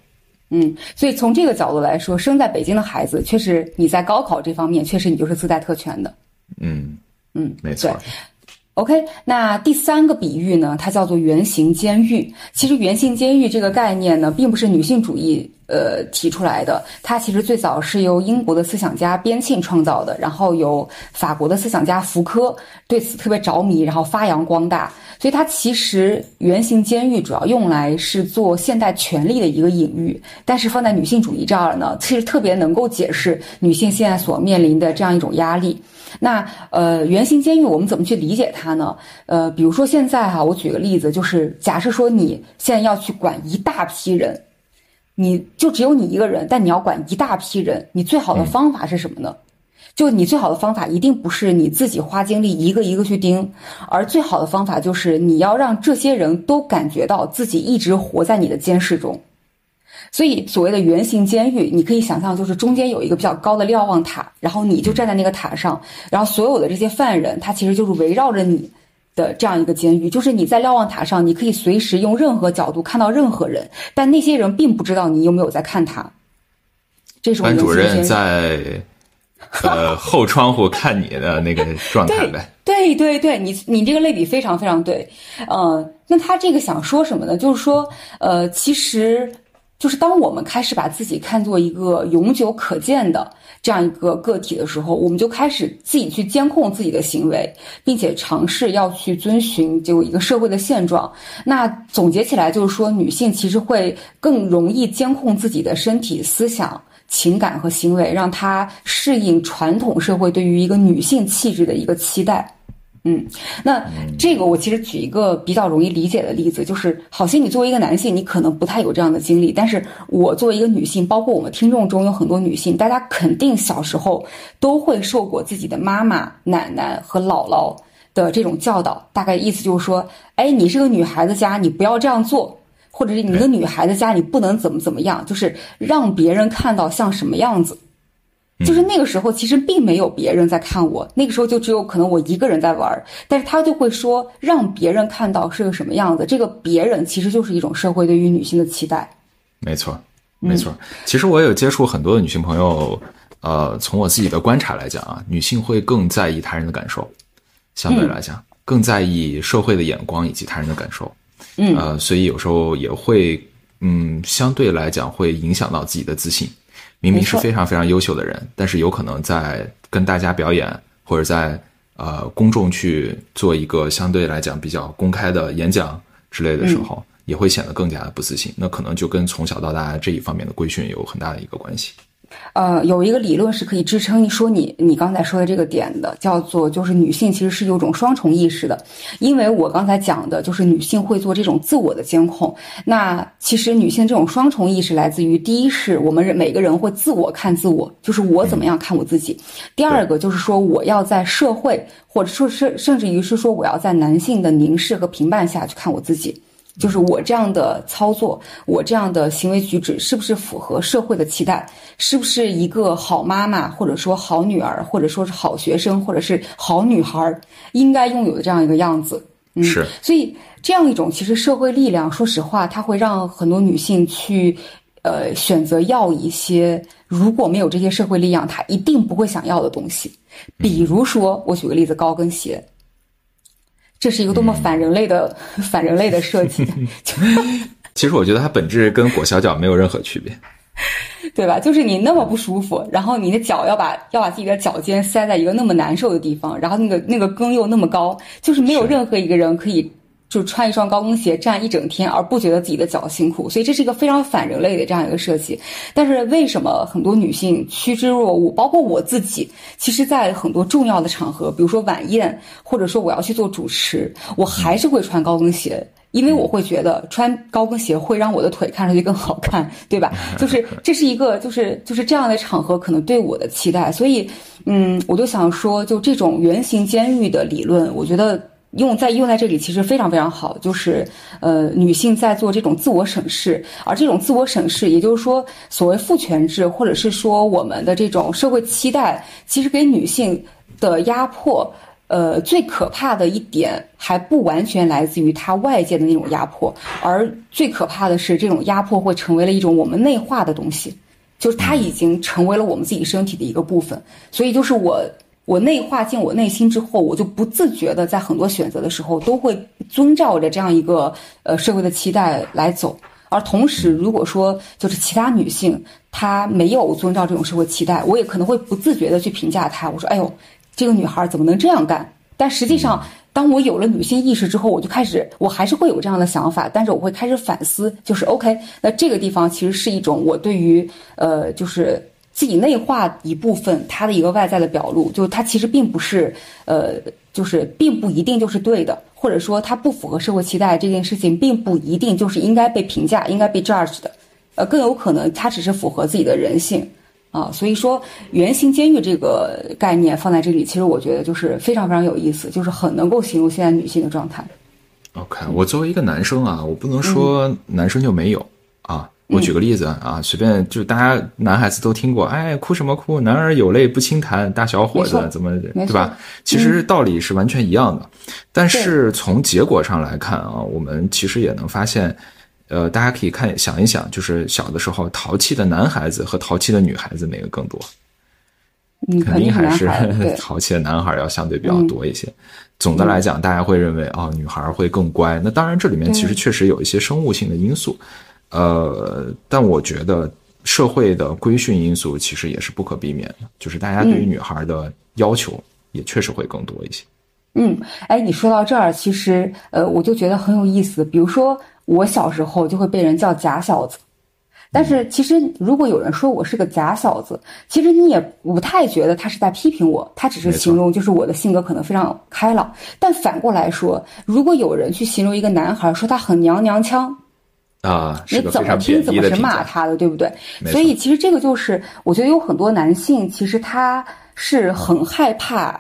嗯，所以从这个角度来说，生在北京的孩子，确实你在高考这方面，确实你就是自带特权的。嗯嗯，没错。OK，那第三个比喻呢，它叫做圆形监狱。其实圆形监狱这个概念呢，并不是女性主义呃提出来的，它其实最早是由英国的思想家边沁创造的，然后由法国的思想家福柯对此特别着迷，然后发扬光大。所以它其实圆形监狱主要用来是做现代权力的一个隐喻，但是放在女性主义这儿呢，其实特别能够解释女性现在所面临的这样一种压力。那呃，圆形监狱我们怎么去理解它呢？呃，比如说现在哈，我举个例子，就是假设说你现在要去管一大批人，你就只有你一个人，但你要管一大批人，你最好的方法是什么呢？就你最好的方法一定不是你自己花精力一个一个去盯，而最好的方法就是你要让这些人都感觉到自己一直活在你的监视中。所以，所谓的圆形监狱，你可以想象，就是中间有一个比较高的瞭望塔，然后你就站在那个塔上，然后所有的这些犯人，他其实就是围绕着你的这样一个监狱。就是你在瞭望塔上，你可以随时用任何角度看到任何人，但那些人并不知道你有没有在看他。这是班主任在 呃后窗户看你的那个状态呗。对对对，你你这个类比非常非常对。嗯，那他这个想说什么呢？就是说，呃，其实。就是当我们开始把自己看作一个永久可见的这样一个个体的时候，我们就开始自己去监控自己的行为，并且尝试要去遵循就一个社会的现状。那总结起来就是说，女性其实会更容易监控自己的身体、思想、情感和行为，让她适应传统社会对于一个女性气质的一个期待。嗯，那这个我其实举一个比较容易理解的例子，就是好心，你作为一个男性，你可能不太有这样的经历，但是我作为一个女性，包括我们听众中有很多女性，大家肯定小时候都会受过自己的妈妈、奶奶和姥姥的这种教导，大概意思就是说，哎，你是个女孩子家，你不要这样做，或者是你个女孩子家，你不能怎么怎么样，就是让别人看到像什么样子。就是那个时候，其实并没有别人在看我，那个时候就只有可能我一个人在玩。但是他就会说，让别人看到是个什么样子。这个别人其实就是一种社会对于女性的期待。没错，没错。其实我有接触很多的女性朋友，呃，从我自己的观察来讲啊，女性会更在意他人的感受，相对来讲更在意社会的眼光以及他人的感受。嗯，呃，所以有时候也会，嗯，相对来讲会影响到自己的自信。明明是非常非常优秀的人，但是有可能在跟大家表演或者在呃公众去做一个相对来讲比较公开的演讲之类的时候，也会显得更加的不自信。那可能就跟从小到大这一方面的规训有很大的一个关系。呃，有一个理论是可以支撑你说你你刚才说的这个点的，叫做就是女性其实是有种双重意识的，因为我刚才讲的就是女性会做这种自我的监控。那其实女性这种双重意识来自于，第一是我们每个人会自我看自我，就是我怎么样看我自己；第二个就是说我要在社会，或者说甚甚至于是说我要在男性的凝视和评判下去看我自己。就是我这样的操作，我这样的行为举止，是不是符合社会的期待？是不是一个好妈妈，或者说好女儿，或者说是好学生，或者是好女孩应该拥有的这样一个样子？嗯，是。所以这样一种其实社会力量，说实话，它会让很多女性去，呃，选择要一些如果没有这些社会力量，她一定不会想要的东西。比如说，我举个例子，高跟鞋。这是一个多么反人类的、反人类的设计！其实我觉得它本质跟裹小脚没有任何区别，对吧？就是你那么不舒服，然后你的脚要把要把自己的脚尖塞在一个那么难受的地方，然后那个那个跟又那么高，就是没有任何一个人可以。就穿一双高跟鞋站一整天，而不觉得自己的脚辛苦，所以这是一个非常反人类的这样一个设计。但是为什么很多女性趋之若鹜，包括我自己，其实，在很多重要的场合，比如说晚宴，或者说我要去做主持，我还是会穿高跟鞋，因为我会觉得穿高跟鞋会让我的腿看上去更好看，对吧？就是这是一个，就是就是这样的场合可能对我的期待。所以，嗯，我就想说，就这种圆形监狱的理论，我觉得。用在用在这里其实非常非常好，就是呃，女性在做这种自我审视，而这种自我审视，也就是说，所谓父权制，或者是说我们的这种社会期待，其实给女性的压迫，呃，最可怕的一点还不完全来自于它外界的那种压迫，而最可怕的是这种压迫会成为了一种我们内化的东西，就是它已经成为了我们自己身体的一个部分。所以就是我我内化进我内心之后，我就不自觉的在很多选择的时候都会遵照着这样一个呃社会的期待来走。而同时，如果说就是其他女性她没有遵照这种社会期待，我也可能会不自觉的去评价她。我说：“哎呦，这个女孩怎么能这样干？”但实际上，当我有了女性意识之后，我就开始，我还是会有这样的想法，但是我会开始反思，就是 OK，那这个地方其实是一种我对于呃，就是自己内化一部分它的一个外在的表露，就它其实并不是呃，就是并不一定就是对的。或者说它不符合社会期待这件事情，并不一定就是应该被评价、应该被 judge 的，呃，更有可能它只是符合自己的人性啊。所以说，圆形监狱这个概念放在这里，其实我觉得就是非常非常有意思，就是很能够形容现在女性的状态。OK，我作为一个男生啊，我不能说男生就没有啊。我举个例子啊，随便就大家男孩子都听过，哎，哭什么哭？男儿有泪不轻弹，大小伙子怎么对吧？其实道理是完全一样的，但是从结果上来看啊，我们其实也能发现，呃，大家可以看想一想，就是小的时候淘气的男孩子和淘气的女孩子哪个更多？肯定还是 淘气的男孩要相对比较多一些。总的来讲，大家会认为哦，女孩会更乖。那当然，这里面其实确实有一些生物性的因素。呃，但我觉得社会的规训因素其实也是不可避免的，就是大家对于女孩的要求也确实会更多一些。嗯，哎，你说到这儿，其实呃，我就觉得很有意思。比如说，我小时候就会被人叫假小子，但是其实如果有人说我是个假小子，其实你也不太觉得他是在批评我，他只是形容就是我的性格可能非常开朗。但反过来说，如果有人去形容一个男孩说他很娘娘腔。啊，你怎么听怎么是骂他的，对不对？所以其实这个就是，我觉得有很多男性其实他是很害怕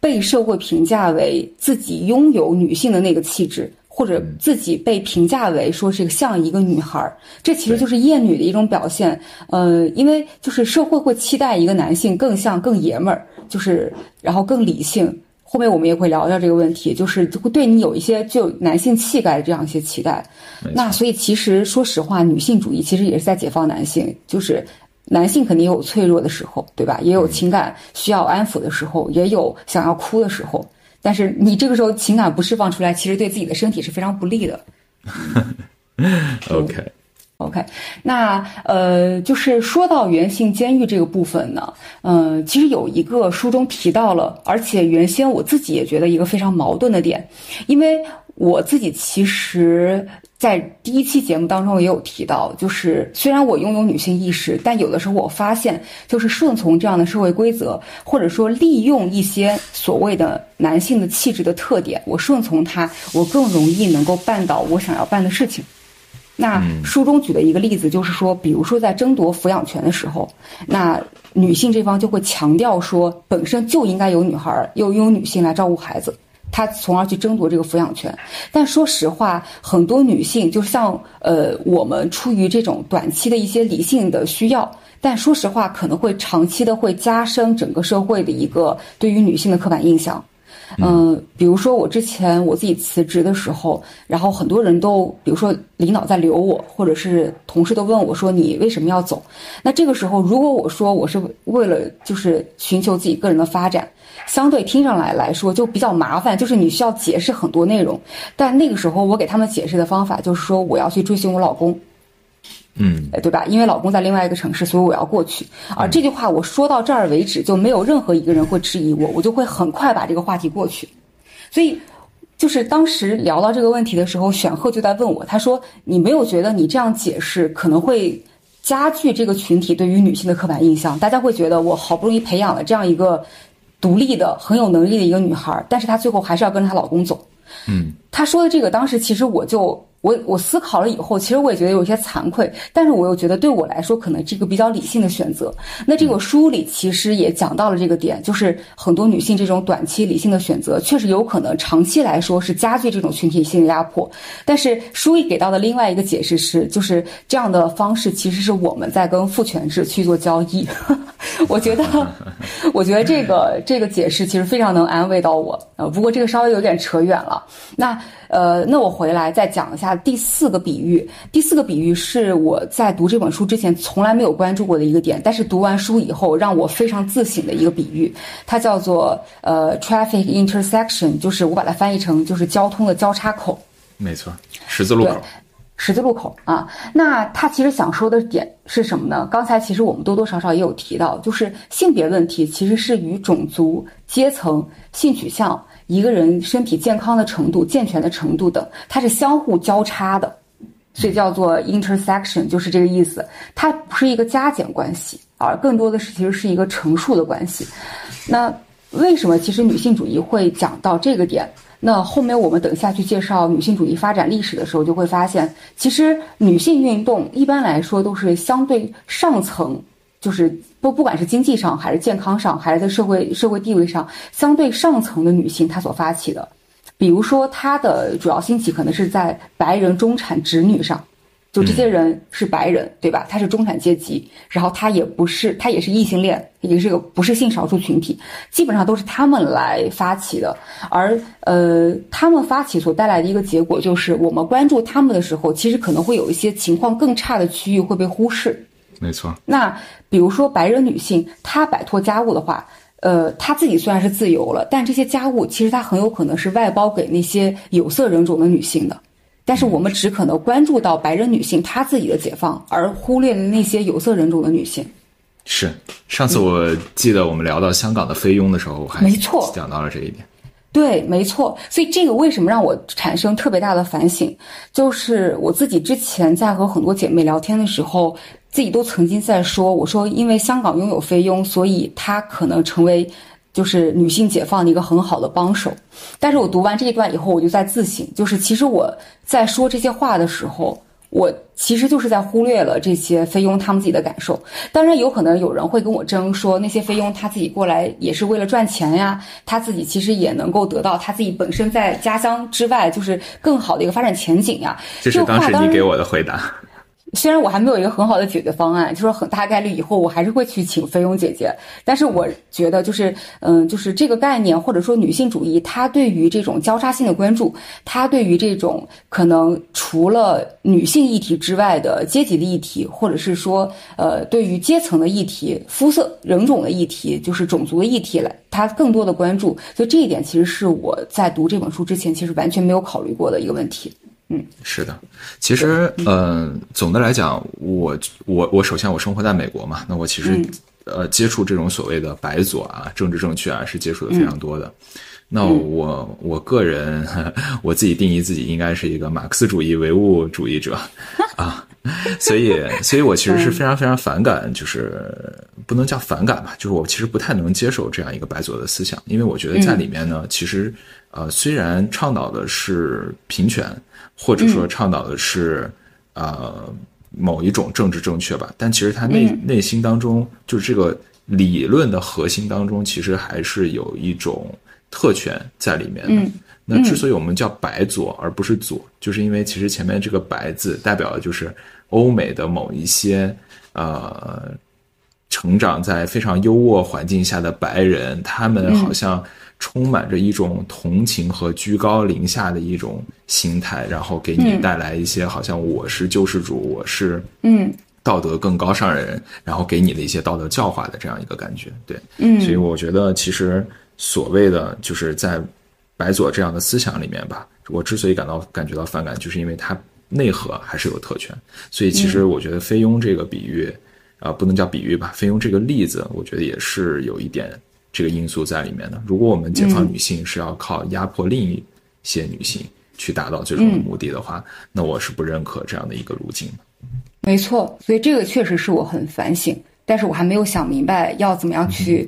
被社会评价为自己拥有女性的那个气质，或者自己被评价为说是像一个女孩儿，这其实就是厌女的一种表现。呃，因为就是社会会期待一个男性更像更爷们儿，就是然后更理性。后面我们也会聊聊这个问题，就是会对你有一些具有男性气概的这样一些期待。那所以其实说实话，女性主义其实也是在解放男性，就是男性肯定有脆弱的时候，对吧？也有情感需要安抚的时候，也有想要哭的时候。但是你这个时候情感不释放出来，其实对自己的身体是非常不利的。OK。OK，那呃，就是说到原性监狱这个部分呢，嗯，其实有一个书中提到了，而且原先我自己也觉得一个非常矛盾的点，因为我自己其实，在第一期节目当中也有提到，就是虽然我拥有女性意识，但有的时候我发现，就是顺从这样的社会规则，或者说利用一些所谓的男性的气质的特点，我顺从他，我更容易能够办到我想要办的事情。那书中举的一个例子就是说，比如说在争夺抚养权的时候，那女性这方就会强调说，本身就应该由女孩，又由女性来照顾孩子，她从而去争夺这个抚养权。但说实话，很多女性就像呃，我们出于这种短期的一些理性的需要，但说实话，可能会长期的会加深整个社会的一个对于女性的刻板印象。嗯，比如说我之前我自己辞职的时候，然后很多人都，比如说领导在留我，或者是同事都问我说你为什么要走？那这个时候，如果我说我是为了就是寻求自己个人的发展，相对听上来来说就比较麻烦，就是你需要解释很多内容。但那个时候我给他们解释的方法就是说我要去追寻我老公。嗯，对吧？因为老公在另外一个城市，所以我要过去。而这句话我说到这儿为止，就没有任何一个人会质疑我，我就会很快把这个话题过去。所以，就是当时聊到这个问题的时候，选赫就在问我，他说：“你没有觉得你这样解释可能会加剧这个群体对于女性的刻板印象？大家会觉得我好不容易培养了这样一个独立的、很有能力的一个女孩，但是她最后还是要跟着她老公走。”嗯，他说的这个，当时其实我就。我我思考了以后，其实我也觉得有些惭愧，但是我又觉得对我来说，可能这个比较理性的选择。那这个书里其实也讲到了这个点，就是很多女性这种短期理性的选择，确实有可能长期来说是加剧这种群体性的压迫。但是书里给到的另外一个解释是，就是这样的方式其实是我们在跟父权制去做交易。我觉得，我觉得这个这个解释其实非常能安慰到我。呃，不过这个稍微有点扯远了。那。呃，那我回来再讲一下第四个比喻。第四个比喻是我在读这本书之前从来没有关注过的一个点，但是读完书以后让我非常自省的一个比喻。它叫做呃 traffic intersection，就是我把它翻译成就是交通的交叉口。没错，十字路口。十字路口啊，那他其实想说的点是什么呢？刚才其实我们多多少少也有提到，就是性别问题其实是与种族、阶层、性取向。一个人身体健康的程度、健全的程度等，它是相互交叉的，所以叫做 intersection，就是这个意思。它不是一个加减关系，而更多的是其实是一个乘数的关系。那为什么其实女性主义会讲到这个点？那后面我们等下去介绍女性主义发展历史的时候，就会发现，其实女性运动一般来说都是相对上层。就是不不管是经济上还是健康上，还是在社会社会地位上相对上层的女性，她所发起的，比如说她的主要兴起可能是在白人中产直女上，就这些人是白人，对吧？她是中产阶级，然后她也不是，她也是异性恋，也是个不是性少数群体，基本上都是他们来发起的。而呃，他们发起所带来的一个结果就是，我们关注他们的时候，其实可能会有一些情况更差的区域会被忽视。没错。那比如说白人女性，她摆脱家务的话，呃，她自己虽然是自由了，但这些家务其实她很有可能是外包给那些有色人种的女性的。但是我们只可能关注到白人女性她自己的解放，而忽略了那些有色人种的女性。是，上次我记得我们聊到香港的菲佣的时候，还没错讲到了这一点。对，没错。所以这个为什么让我产生特别大的反省？就是我自己之前在和很多姐妹聊天的时候。自己都曾经在说，我说因为香港拥有菲佣，所以她可能成为就是女性解放的一个很好的帮手。但是我读完这一段以后，我就在自省，就是其实我在说这些话的时候，我其实就是在忽略了这些菲佣他们自己的感受。当然，有可能有人会跟我争说，那些菲佣他自己过来也是为了赚钱呀，他自己其实也能够得到他自己本身在家乡之外就是更好的一个发展前景呀。这是当时你给我的回答。虽然我还没有一个很好的解决方案，就说很大概率以后我还是会去请菲佣姐姐，但是我觉得就是，嗯，就是这个概念或者说女性主义，它对于这种交叉性的关注，它对于这种可能除了女性议题之外的阶级的议题，或者是说，呃，对于阶层的议题、肤色、人种的议题，就是种族的议题来，它更多的关注，所以这一点其实是我在读这本书之前其实完全没有考虑过的一个问题。嗯，是的，其实，嗯，总的来讲，我我我首先我生活在美国嘛，那我其实呃接触这种所谓的白左啊、政治正确啊是接触的非常多的。那我我个人 我自己定义自己应该是一个马克思主义唯物主义者 啊，所以所以我其实是非常非常反感，就是不能叫反感吧，就是我其实不太能接受这样一个白左的思想，因为我觉得在里面呢，其实呃虽然倡导的是平权。或者说倡导的是，呃，某一种政治正确吧，但其实他内内心当中，就是这个理论的核心当中，其实还是有一种特权在里面的。那之所以我们叫白左而不是左，就是因为其实前面这个白字代表的就是欧美的某一些呃，成长在非常优渥环境下的白人，他们好像。充满着一种同情和居高临下的一种心态，然后给你带来一些好像我是救世主，我是嗯。道德更高尚的人，然后给你的一些道德教化的这样一个感觉，对，嗯，所以我觉得其实所谓的就是在白左这样的思想里面吧，我之所以感到感觉到反感，就是因为它内核还是有特权，所以其实我觉得菲佣这个比喻啊，不能叫比喻吧，菲佣这个例子，我觉得也是有一点。这个因素在里面的。如果我们解放女性是要靠压迫另一些女性去达到最终的目的的话，那我是不认可这样的一个路径。没错，所以这个确实是我很反省，但是我还没有想明白要怎么样去，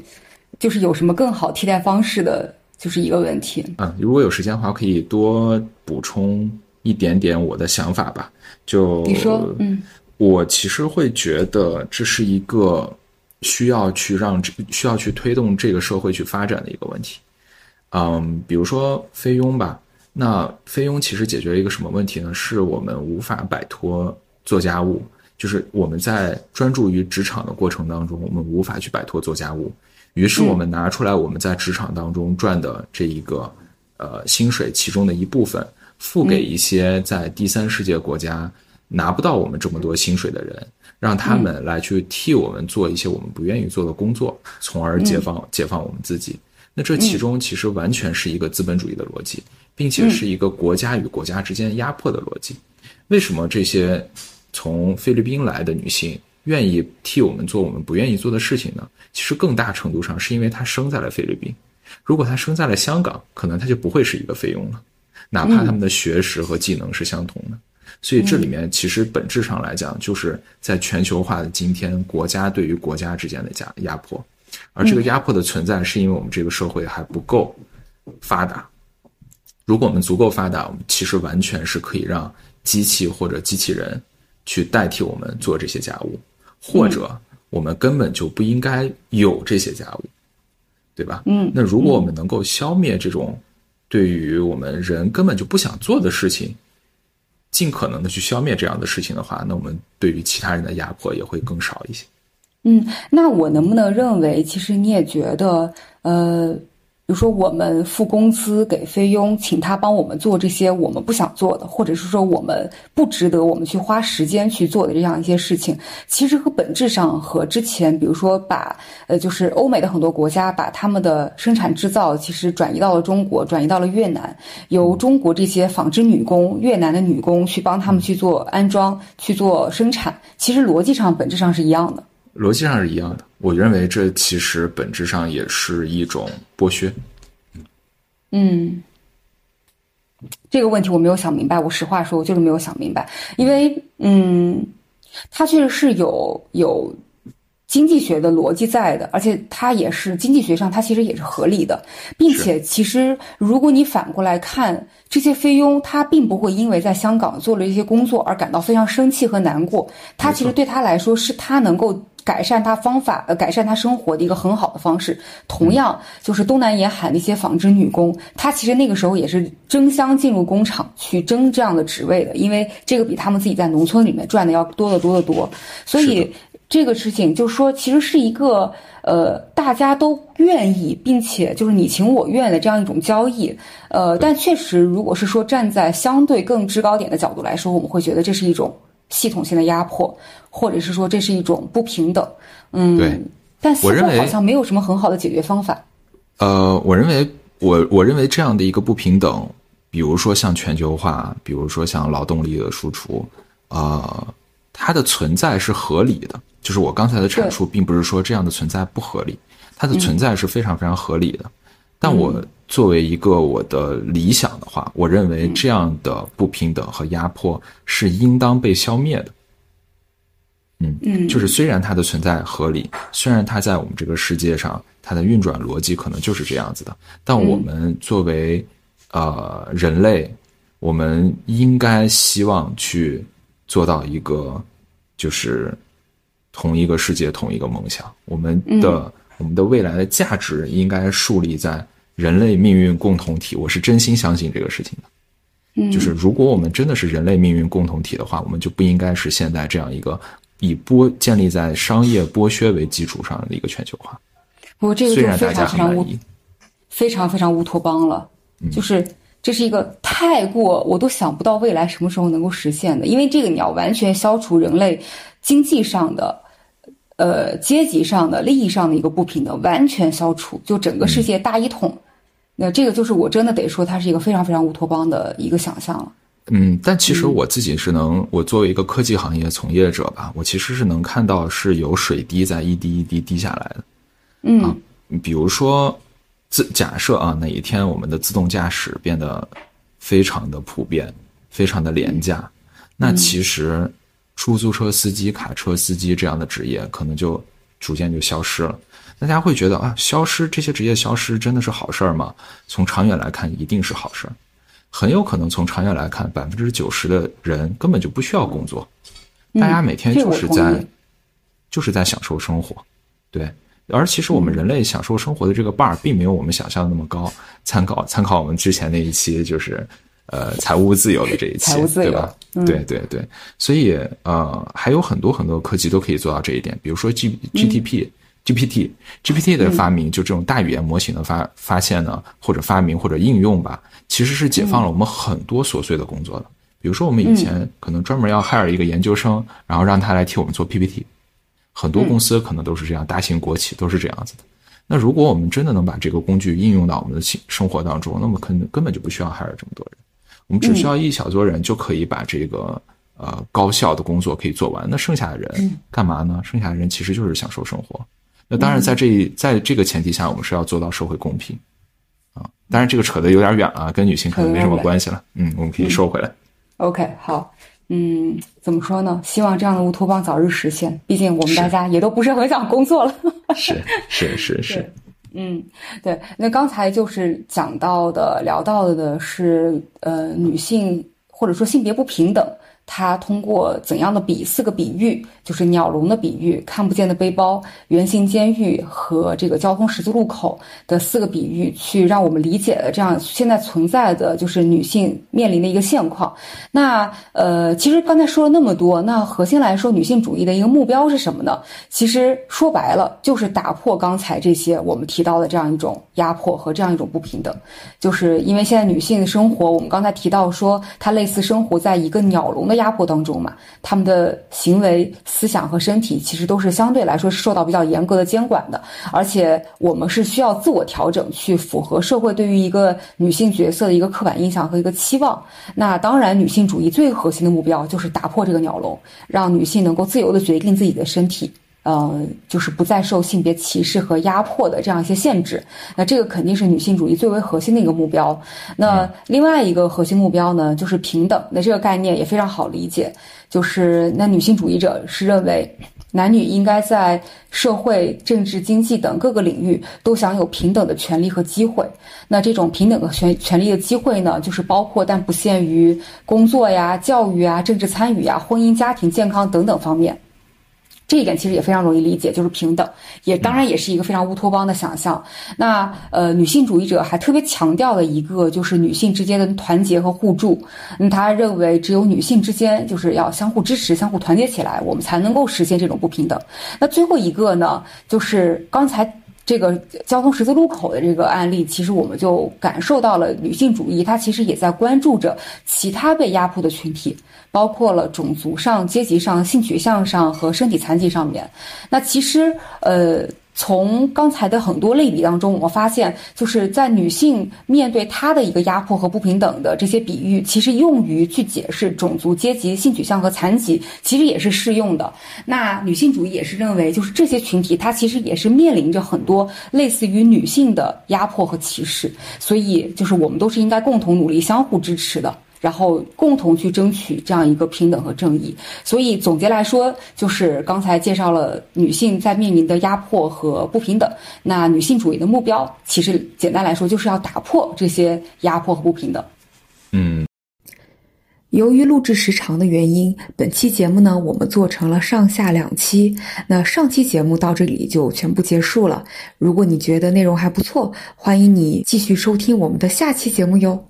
就是有什么更好替代方式的，就是一个问题。嗯，如果有时间的话，可以多补充一点点我的想法吧。就你说，嗯，我其实会觉得这是一个需要去让这需要去推动这个社会去发展的一个问题。嗯，比如说菲佣吧，那菲佣其实解决了一个什么问题呢？是我们无法摆脱做家务。就是我们在专注于职场的过程当中，我们无法去摆脱做家务，于是我们拿出来我们在职场当中赚的这一个呃薪水其中的一部分，付给一些在第三世界国家拿不到我们这么多薪水的人，让他们来去替我们做一些我们不愿意做的工作，从而解放解放我们自己。那这其中其实完全是一个资本主义的逻辑，并且是一个国家与国家之间压迫的逻辑。为什么这些？从菲律宾来的女性愿意替我们做我们不愿意做的事情呢？其实更大程度上是因为她生在了菲律宾。如果她生在了香港，可能她就不会是一个菲佣了，哪怕他们的学识和技能是相同的。所以这里面其实本质上来讲，就是在全球化的今天，国家对于国家之间的压压迫，而这个压迫的存在是因为我们这个社会还不够发达。如果我们足够发达，我们其实完全是可以让机器或者机器人。去代替我们做这些家务，或者我们根本就不应该有这些家务，对吧？嗯，那如果我们能够消灭这种对于我们人根本就不想做的事情，尽可能的去消灭这样的事情的话，那我们对于其他人的压迫也会更少一些。嗯，那我能不能认为，其实你也觉得，呃？比如说，我们付工资给菲佣，请他帮我们做这些我们不想做的，或者是说我们不值得我们去花时间去做的这样一些事情，其实和本质上和之前，比如说把呃，就是欧美的很多国家把他们的生产制造其实转移到了中国，转移到了越南，由中国这些纺织女工、越南的女工去帮他们去做安装、去做生产，其实逻辑上本质上是一样的。逻辑上是一样的，我认为这其实本质上也是一种剥削。嗯，这个问题我没有想明白。我实话说，我就是没有想明白，因为嗯，它确实是有有经济学的逻辑在的，而且它也是经济学上它其实也是合理的，并且其实如果你反过来看，这些菲佣他并不会因为在香港做了一些工作而感到非常生气和难过，他其实对他来说是他能够。改善他方法，呃，改善他生活的一个很好的方式。同样，就是东南沿海那些纺织女工，她其实那个时候也是争相进入工厂去争这样的职位的，因为这个比他们自己在农村里面赚的要多得多得多。所以这个事情就是说，其实是一个呃大家都愿意，并且就是你情我愿的这样一种交易。呃，但确实，如果是说站在相对更制高点的角度来说，我们会觉得这是一种。系统性的压迫，或者是说这是一种不平等，嗯，对。但似乎好像没有什么很好的解决方法。呃，我认为，我我认为这样的一个不平等，比如说像全球化，比如说像劳动力的输出，呃，它的存在是合理的。就是我刚才的阐述，并不是说这样的存在不合理，它的存在是非常非常合理的。但我作为一个我的理想的话，我认为这样的不平等和压迫是应当被消灭的。嗯嗯，就是虽然它的存在合理，虽然它在我们这个世界上它的运转逻辑可能就是这样子的，但我们作为呃人类，我们应该希望去做到一个就是同一个世界同一个梦想，我们的。我们的未来的价值应该树立在人类命运共同体。我是真心相信这个事情的。嗯，就是如果我们真的是人类命运共同体的话，我们就不应该是现在这样一个以剥建立在商业剥削为基础上的一个全球化。不过这个就非常非常乌，非常非常乌托邦了。就是这是一个太过我都想不到未来什么时候能够实现的，因为这个你要完全消除人类经济上的。呃，阶级上的利益上的一个不平等完全消除，就整个世界大一统，那这个就是我真的得说，它是一个非常非常乌托邦的一个想象了。嗯，但其实我自己是能，我作为一个科技行业从业者吧，我其实是能看到是有水滴在一滴一滴滴下来的。嗯，比如说自假设啊，哪一天我们的自动驾驶变得非常的普遍，非常的廉价，那其实。出租车司机、卡车司机这样的职业可能就逐渐就消失了。大家会觉得啊，消失这些职业消失真的是好事儿吗？从长远来看，一定是好事儿。很有可能从长远来看，百分之九十的人根本就不需要工作，大家每天就是在就是在享受生活，对。而其实我们人类享受生活的这个 bar 并没有我们想象的那么高。参考参考我们之前那一期，就是呃财务自由的这一期，对吧？对对对。所以呃还有很多很多科技都可以做到这一点，比如说 G G T P P T G P T 的发明，就这种大语言模型的发发现呢，或者发明或者应用吧，其实是解放了我们很多琐碎的工作的。比如说我们以前可能专门要 hire 一个研究生，然后让他来替我们做 P P T。很多公司可能都是这样，大型国企都是这样子的。那如果我们真的能把这个工具应用到我们的生生活当中，那么可能根本就不需要 hire 这么多人，我们只需要一小撮人就可以把这个呃高效的工作可以做完。那剩下的人干嘛呢？剩下的人其实就是享受生活。那当然，在这在这个前提下，我们是要做到社会公平啊。当然，这个扯得有点远了，跟女性可能没什么关系了。嗯，我们可以收回来。OK，好。嗯，怎么说呢？希望这样的乌托邦早日实现。毕竟我们大家也都不是很想工作了。是是是是。嗯，对。那刚才就是讲到的、聊到的是，呃，女性或者说性别不平等。他通过怎样的比四个比喻，就是鸟笼的比喻、看不见的背包、圆形监狱和这个交通十字路口的四个比喻，去让我们理解了这样现在存在的就是女性面临的一个现况。那呃，其实刚才说了那么多，那核心来说，女性主义的一个目标是什么呢？其实说白了，就是打破刚才这些我们提到的这样一种压迫和这样一种不平等。就是因为现在女性的生活，我们刚才提到说，她类似生活在一个鸟笼的。压迫当中嘛，他们的行为、思想和身体其实都是相对来说是受到比较严格的监管的，而且我们是需要自我调整，去符合社会对于一个女性角色的一个刻板印象和一个期望。那当然，女性主义最核心的目标就是打破这个鸟笼，让女性能够自由的决定自己的身体。呃，就是不再受性别歧视和压迫的这样一些限制，那这个肯定是女性主义最为核心的一个目标。那另外一个核心目标呢，就是平等。那这个概念也非常好理解，就是那女性主义者是认为男女应该在社会、政治、经济等各个领域都享有平等的权利和机会。那这种平等的权权利的机会呢，就是包括但不限于工作呀、教育啊、政治参与呀、婚姻家庭、健康等等方面。这一点其实也非常容易理解，就是平等，也当然也是一个非常乌托邦的想象。那呃，女性主义者还特别强调了一个，就是女性之间的团结和互助。嗯，他认为只有女性之间就是要相互支持、相互团结起来，我们才能够实现这种不平等。那最后一个呢，就是刚才。这个交通十字路口的这个案例，其实我们就感受到了女性主义，它其实也在关注着其他被压迫的群体，包括了种族上、阶级上、性取向上和身体残疾上面。那其实，呃。从刚才的很多类比当中，我发现，就是在女性面对她的一个压迫和不平等的这些比喻，其实用于去解释种族、阶级、性取向和残疾，其实也是适用的。那女性主义也是认为，就是这些群体，它其实也是面临着很多类似于女性的压迫和歧视，所以就是我们都是应该共同努力、相互支持的。然后共同去争取这样一个平等和正义。所以总结来说，就是刚才介绍了女性在面临的压迫和不平等。那女性主义的目标，其实简单来说，就是要打破这些压迫和不平等。嗯。由于录制时长的原因，本期节目呢，我们做成了上下两期。那上期节目到这里就全部结束了。如果你觉得内容还不错，欢迎你继续收听我们的下期节目哟。